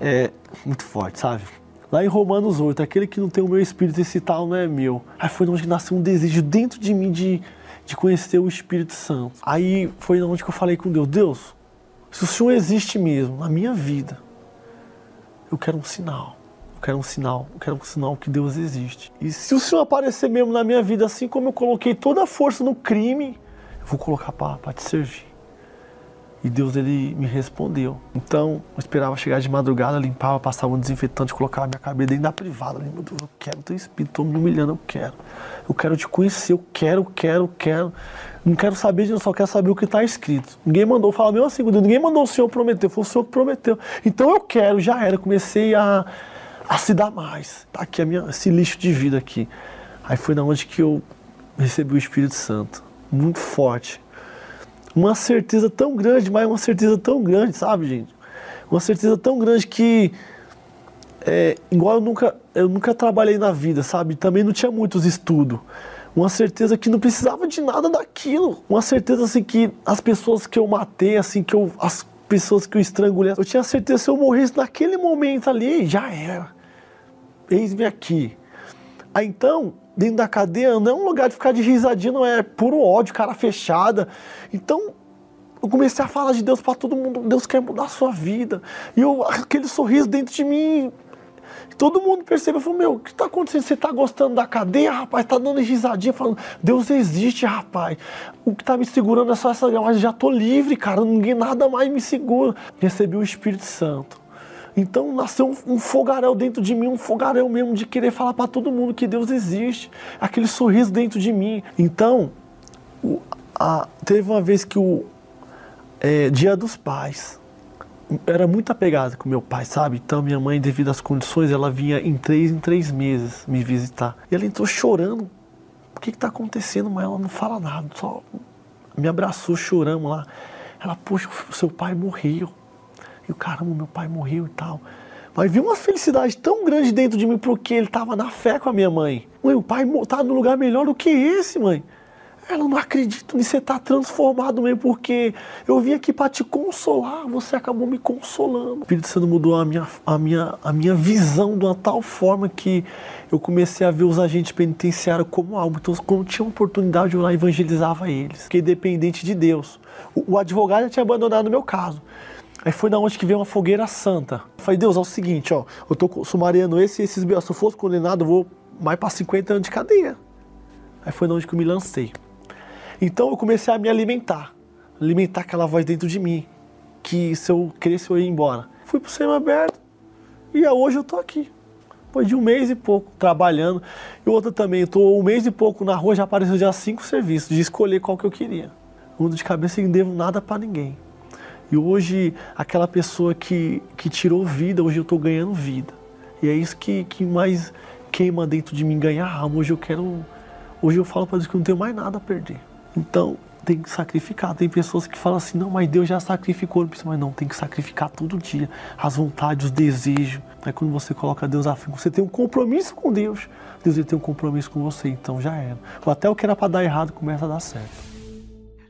é muito forte, sabe? Lá em Romanos 8, aquele que não tem o meu espírito, esse tal não é meu. Aí foi onde nasceu um desejo dentro de mim de, de conhecer o Espírito Santo. Aí foi onde que eu falei com Deus, Deus, se o Senhor existe mesmo na minha vida, eu quero um sinal. Eu quero um sinal, eu quero um sinal que Deus existe. E se o Senhor aparecer mesmo na minha vida, assim como eu coloquei toda a força no crime, eu vou colocar para te servir. E Deus ele me respondeu. Então, eu esperava chegar de madrugada, limpava, passava um desinfetante, colocava minha cabeça dentro da privada. Meu Deus, eu quero teu espírito, estou me humilhando, eu quero. Eu quero te conhecer, eu quero, quero, quero. Não quero saber eu só quero saber o que está escrito. Ninguém mandou, fala mesmo assim, ninguém mandou o Senhor prometer, foi o Senhor que prometeu. Então eu quero, já era, comecei a, a se dar mais. Tá aqui a minha, esse lixo de vida aqui. Aí foi na onde que eu recebi o Espírito Santo, muito forte uma certeza tão grande, mas uma certeza tão grande, sabe, gente? Uma certeza tão grande que, é, igual eu nunca, eu nunca trabalhei na vida, sabe? Também não tinha muitos estudos. Uma certeza que não precisava de nada daquilo. Uma certeza assim que as pessoas que eu matei, assim que eu, as pessoas que eu estrangulei, eu tinha certeza que se eu morresse naquele momento ali, já era. Eis-me aqui. Aí então, dentro da cadeia não é um lugar de ficar de risadinha, não é puro ódio, cara fechada. Então, eu comecei a falar de Deus para todo mundo. Deus quer mudar a sua vida. E eu, aquele sorriso dentro de mim, Todo mundo percebeu, falou, meu, o que está acontecendo? Você está gostando da cadeia, rapaz? Está dando risadinha, falando, Deus existe, rapaz. O que está me segurando é só essa mas já estou livre, cara, ninguém nada mais me segura. Recebi o Espírito Santo. Então nasceu um, um fogaréu dentro de mim, um fogaréu mesmo de querer falar para todo mundo que Deus existe. Aquele sorriso dentro de mim. Então, o, a, teve uma vez que o é, Dia dos Pais, era muito apegada com meu pai, sabe? Então minha mãe, devido às condições, ela vinha em três em três meses me visitar. E ela entrou chorando. O que está acontecendo? Mas ela não fala nada, só me abraçou, choramos lá. Ela, poxa, seu pai morreu. E o caramba, meu pai morreu e tal. Mas vi uma felicidade tão grande dentro de mim porque ele estava na fé com a minha mãe. Mãe, o pai está no lugar melhor do que esse, mãe. Ela não acredito nisso, você está transformado mesmo, porque eu vim aqui para te consolar, você acabou me consolando. O Espírito Santo mudou a minha, a, minha, a minha visão de uma tal forma que eu comecei a ver os agentes penitenciários como algo. Então, quando tinha oportunidade, eu lá evangelizava eles. Fiquei dependente de Deus. O, o advogado já tinha abandonado o meu caso. Aí foi da onde que veio uma fogueira santa. Eu falei, Deus, é o seguinte, ó, eu tô sumariando esse e esses Se eu fosse condenado, eu vou mais para 50 anos de cadeia. Aí foi da onde que eu me lancei. Então eu comecei a me alimentar, alimentar aquela voz dentro de mim, que se eu crescer eu ia embora. Fui pro cinema aberto e hoje eu tô aqui. Depois de um mês e pouco trabalhando. E outra também, estou um mês e pouco na rua, já apareceu já cinco serviços, de escolher qual que eu queria. Mundo de cabeça e não devo nada para ninguém. E hoje, aquela pessoa que, que tirou vida, hoje eu estou ganhando vida. E é isso que, que mais queima dentro de mim, ganhar alma. Hoje eu quero. Hoje eu falo para Deus que não tenho mais nada a perder. Então, tem que sacrificar. Tem pessoas que falam assim, não, mas Deus já sacrificou, mas não, tem que sacrificar todo dia. As vontades, os desejos. Aí quando você coloca Deus à frente, você tem um compromisso com Deus. Deus tem um compromisso com você, então já era. Ou até o que era para dar errado começa a dar certo.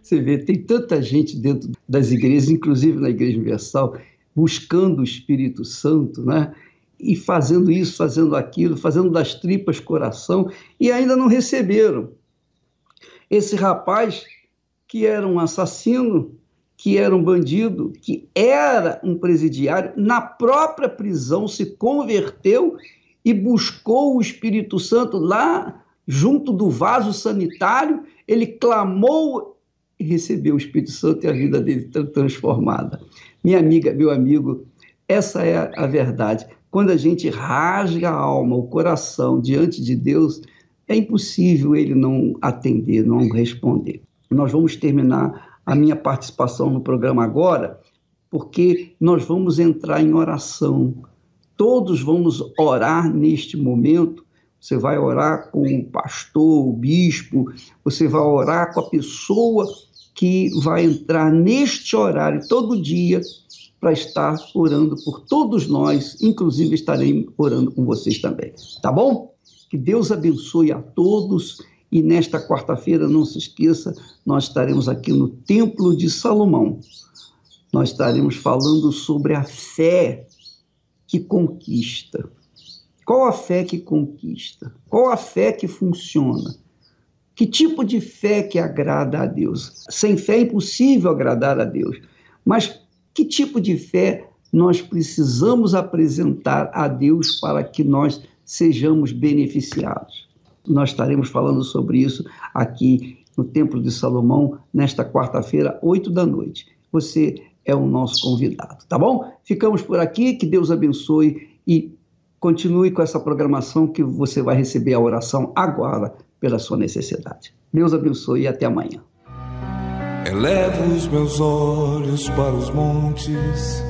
Você vê, tem tanta gente dentro das igrejas, inclusive na Igreja Universal, buscando o Espírito Santo, né? E fazendo isso, fazendo aquilo, fazendo das tripas coração, e ainda não receberam esse rapaz que era um assassino, que era um bandido, que era um presidiário, na própria prisão se converteu e buscou o Espírito Santo lá junto do vaso sanitário, ele clamou e recebeu o Espírito Santo e a vida dele transformada. Minha amiga, meu amigo, essa é a verdade. Quando a gente rasga a alma, o coração diante de Deus, é impossível ele não atender, não responder. Nós vamos terminar a minha participação no programa agora, porque nós vamos entrar em oração. Todos vamos orar neste momento. Você vai orar com o pastor, o bispo, você vai orar com a pessoa que vai entrar neste horário todo dia para estar orando por todos nós, inclusive estarei orando com vocês também. Tá bom? Que Deus abençoe a todos e nesta quarta-feira, não se esqueça, nós estaremos aqui no Templo de Salomão. Nós estaremos falando sobre a fé que conquista. Qual a fé que conquista? Qual a fé que funciona? Que tipo de fé que agrada a Deus? Sem fé é impossível agradar a Deus. Mas que tipo de fé nós precisamos apresentar a Deus para que nós sejamos beneficiados. Nós estaremos falando sobre isso aqui no Templo de Salomão nesta quarta-feira, oito da noite. Você é o nosso convidado, tá bom? Ficamos por aqui, que Deus abençoe e continue com essa programação que você vai receber a oração agora pela sua necessidade. Deus abençoe e até amanhã. Elevo os meus olhos para os montes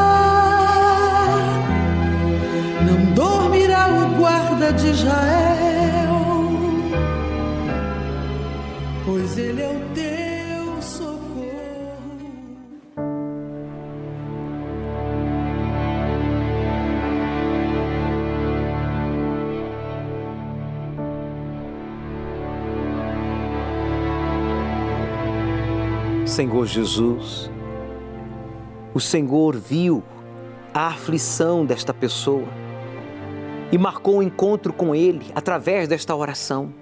de Israel, pois ele é o teu socorro. Senhor Jesus, o Senhor viu a aflição desta pessoa e marcou um encontro com ele através desta oração.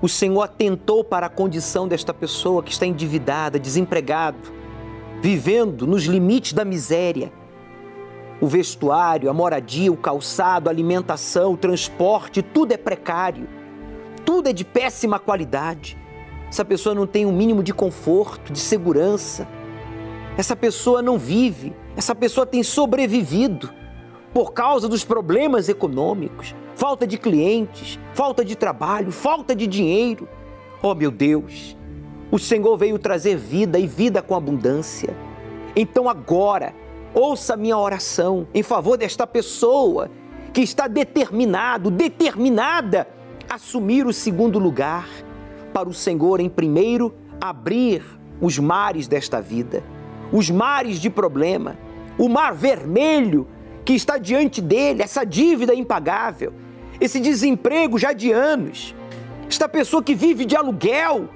O Senhor atentou para a condição desta pessoa que está endividada, desempregado, vivendo nos limites da miséria. O vestuário, a moradia, o calçado, a alimentação, o transporte, tudo é precário, tudo é de péssima qualidade. Essa pessoa não tem um mínimo de conforto, de segurança. Essa pessoa não vive, essa pessoa tem sobrevivido por causa dos problemas econômicos, falta de clientes, falta de trabalho, falta de dinheiro. Oh meu Deus, o Senhor veio trazer vida e vida com abundância. Então agora, ouça minha oração em favor desta pessoa que está determinado, determinada a assumir o segundo lugar para o Senhor em primeiro abrir os mares desta vida, os mares de problema, o mar vermelho que está diante dele, essa dívida impagável, esse desemprego já de anos, esta pessoa que vive de aluguel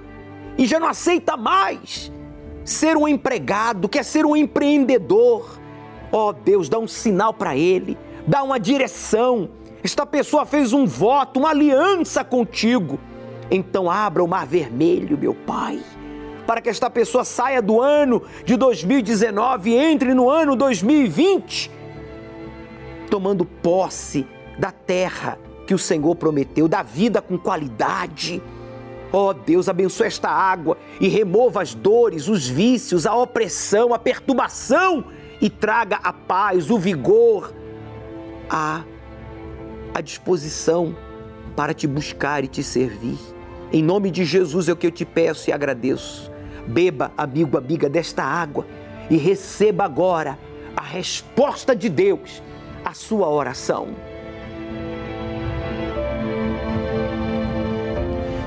e já não aceita mais ser um empregado, quer ser um empreendedor. Oh, Deus, dá um sinal para ele, dá uma direção. Esta pessoa fez um voto, uma aliança contigo. Então abra o mar vermelho, meu Pai, para que esta pessoa saia do ano de 2019 e entre no ano 2020 tomando posse da terra que o Senhor prometeu, da vida com qualidade. Ó oh, Deus, abençoe esta água e remova as dores, os vícios, a opressão, a perturbação e traga a paz, o vigor, a, a disposição para te buscar e te servir. Em nome de Jesus é o que eu te peço e agradeço. Beba, amigo, amiga, desta água e receba agora a resposta de Deus a sua oração.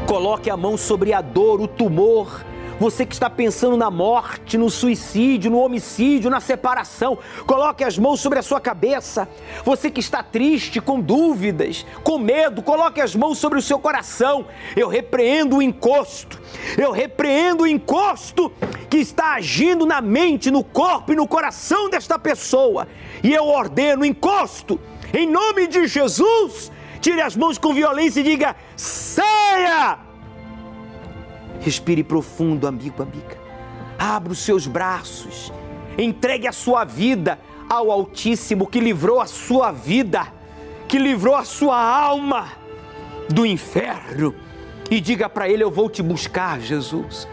Coloque a mão sobre a dor, o tumor. Você que está pensando na morte, no suicídio, no homicídio, na separação, coloque as mãos sobre a sua cabeça. Você que está triste, com dúvidas, com medo, coloque as mãos sobre o seu coração. Eu repreendo o encosto. Eu repreendo o encosto que está agindo na mente, no corpo e no coração desta pessoa. E eu ordeno encosto, em nome de Jesus, tire as mãos com violência e diga: saia! Respire profundo, amigo, amiga. Abra os seus braços, entregue a sua vida ao Altíssimo que livrou a sua vida, que livrou a sua alma do inferno. E diga para Ele: Eu vou te buscar, Jesus.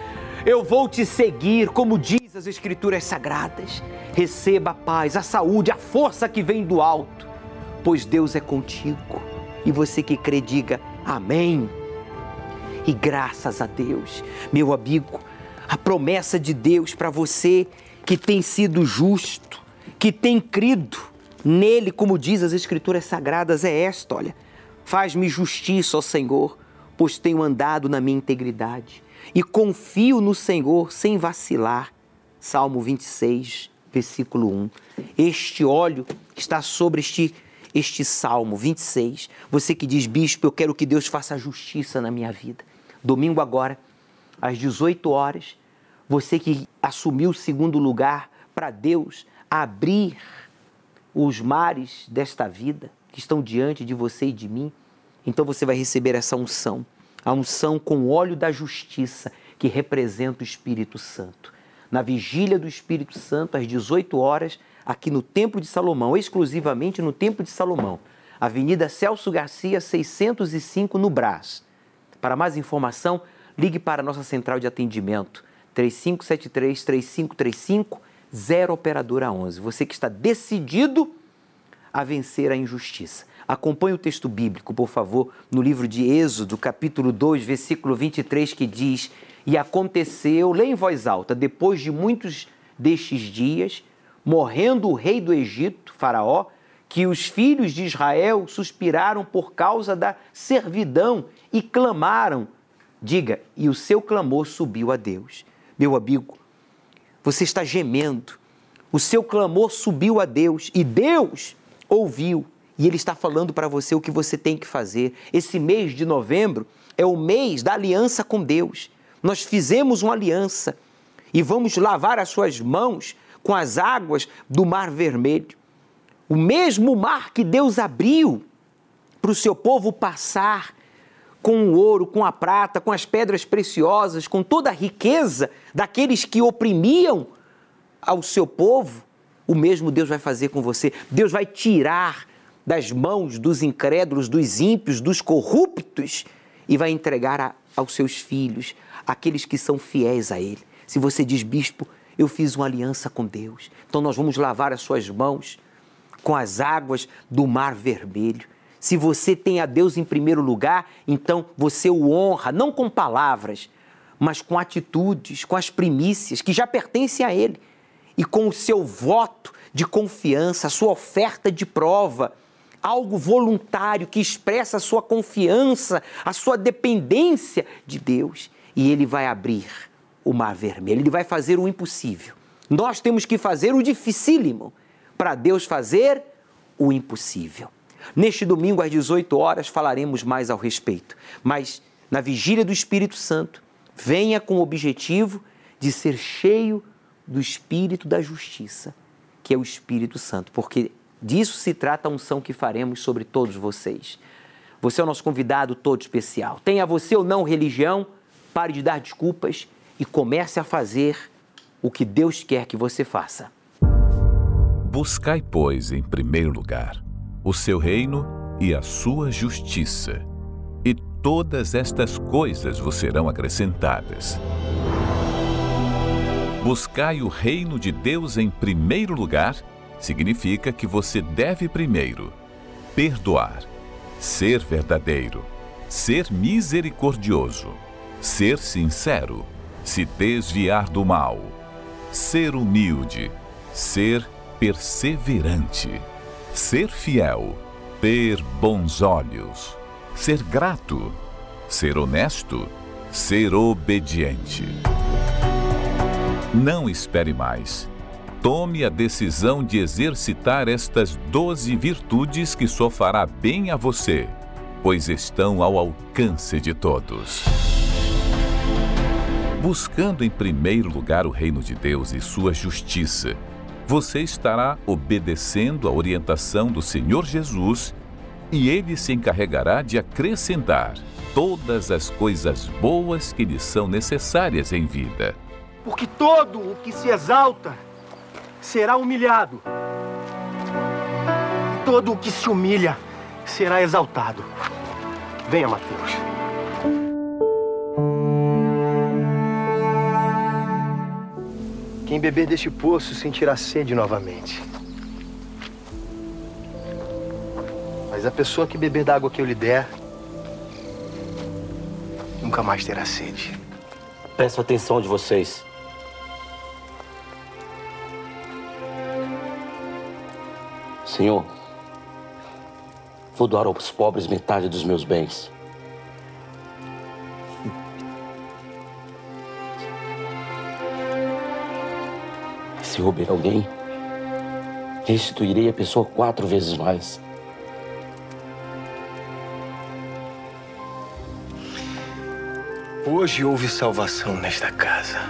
Eu vou te seguir, como diz as Escrituras Sagradas. Receba a paz, a saúde, a força que vem do alto, pois Deus é contigo. E você que crê, diga amém. E graças a Deus, meu amigo, a promessa de Deus para você que tem sido justo, que tem crido nele, como diz as Escrituras Sagradas, é esta: olha, faz-me justiça, ó Senhor, pois tenho andado na minha integridade e confio no Senhor sem vacilar. Salmo 26, versículo 1. Este óleo está sobre este, este Salmo 26. Você que diz, bispo, eu quero que Deus faça justiça na minha vida. Domingo agora, às 18 horas, você que assumiu o segundo lugar para Deus abrir os mares desta vida que estão diante de você e de mim, então você vai receber essa unção, a unção com óleo da justiça que representa o Espírito Santo na vigília do Espírito Santo, às 18 horas, aqui no Templo de Salomão, exclusivamente no Templo de Salomão, Avenida Celso Garcia, 605, no Brás. Para mais informação, ligue para a nossa central de atendimento, 3573-3535, 0 Operadora 11. Você que está decidido a vencer a injustiça. Acompanhe o texto bíblico, por favor, no livro de Êxodo, capítulo 2, versículo 23, que diz e aconteceu, lê em voz alta, depois de muitos destes dias, morrendo o rei do Egito, Faraó, que os filhos de Israel suspiraram por causa da servidão e clamaram. Diga, e o seu clamor subiu a Deus. Meu amigo, você está gemendo. O seu clamor subiu a Deus e Deus ouviu. E Ele está falando para você o que você tem que fazer. Esse mês de novembro é o mês da aliança com Deus. Nós fizemos uma aliança e vamos lavar as suas mãos com as águas do Mar Vermelho. O mesmo mar que Deus abriu para o seu povo passar com o ouro, com a prata, com as pedras preciosas, com toda a riqueza daqueles que oprimiam ao seu povo, o mesmo Deus vai fazer com você. Deus vai tirar das mãos dos incrédulos, dos ímpios, dos corruptos e vai entregar a, aos seus filhos, aqueles que são fiéis a Ele. Se você diz, bispo, eu fiz uma aliança com Deus, então nós vamos lavar as suas mãos com as águas do Mar Vermelho. Se você tem a Deus em primeiro lugar, então você o honra, não com palavras, mas com atitudes, com as primícias que já pertencem a Ele e com o seu voto de confiança, a sua oferta de prova, algo voluntário que expressa a sua confiança, a sua dependência de Deus. E Ele vai abrir o mar vermelho, Ele vai fazer o impossível. Nós temos que fazer o dificílimo para Deus fazer o impossível. Neste domingo, às 18 horas, falaremos mais ao respeito. Mas na vigília do Espírito Santo, venha com o objetivo de ser cheio do Espírito da Justiça, que é o Espírito Santo, porque disso se trata a unção que faremos sobre todos vocês. Você é o nosso convidado todo especial. Tenha você ou não religião, pare de dar desculpas e comece a fazer o que Deus quer que você faça. Buscai, pois, em primeiro lugar o seu reino e a sua justiça, e todas estas coisas vos serão acrescentadas. Buscai o reino de Deus em primeiro lugar significa que você deve primeiro perdoar, ser verdadeiro, ser misericordioso, ser sincero, se desviar do mal, ser humilde, ser perseverante ser fiel, ter bons olhos, ser grato, ser honesto, ser obediente. Não espere mais. Tome a decisão de exercitar estas doze virtudes que só fará bem a você, pois estão ao alcance de todos. Buscando em primeiro lugar o reino de Deus e sua justiça, você estará obedecendo a orientação do Senhor Jesus e ele se encarregará de acrescentar todas as coisas boas que lhe são necessárias em vida. Porque todo o que se exalta será humilhado. Todo o que se humilha será exaltado. Venha, Mateus. Quem beber deste poço sentirá sede novamente. Mas a pessoa que beber da água que eu lhe der, nunca mais terá sede. Peço atenção de vocês. Senhor, vou doar aos pobres metade dos meus bens. Se roubar alguém, restituirei a pessoa quatro vezes mais. Hoje houve salvação nesta casa.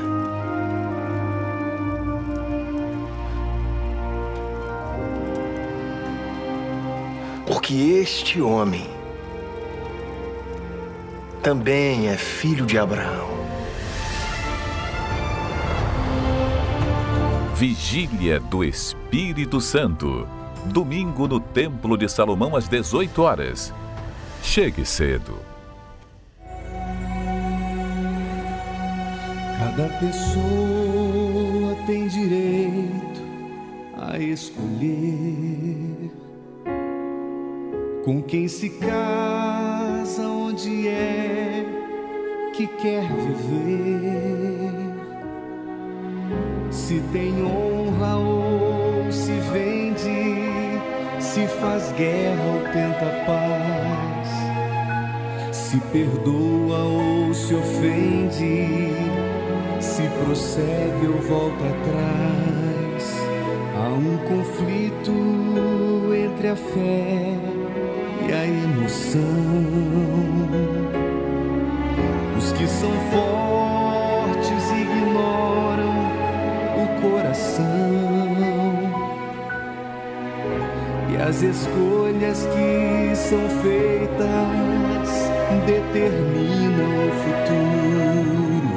Porque este homem também é filho de Abraão. Vigília do Espírito Santo. Domingo no Templo de Salomão às 18 horas. Chegue cedo. Cada pessoa tem direito a escolher com quem se casa, onde é que quer viver se tem honra ou se vende, se faz guerra ou tenta paz, se perdoa ou se ofende, se prossegue ou volta atrás. Há um conflito entre a fé e a emoção. Os que são fortes As escolhas que são feitas determinam o futuro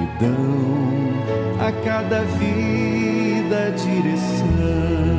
e dão a cada vida a direção.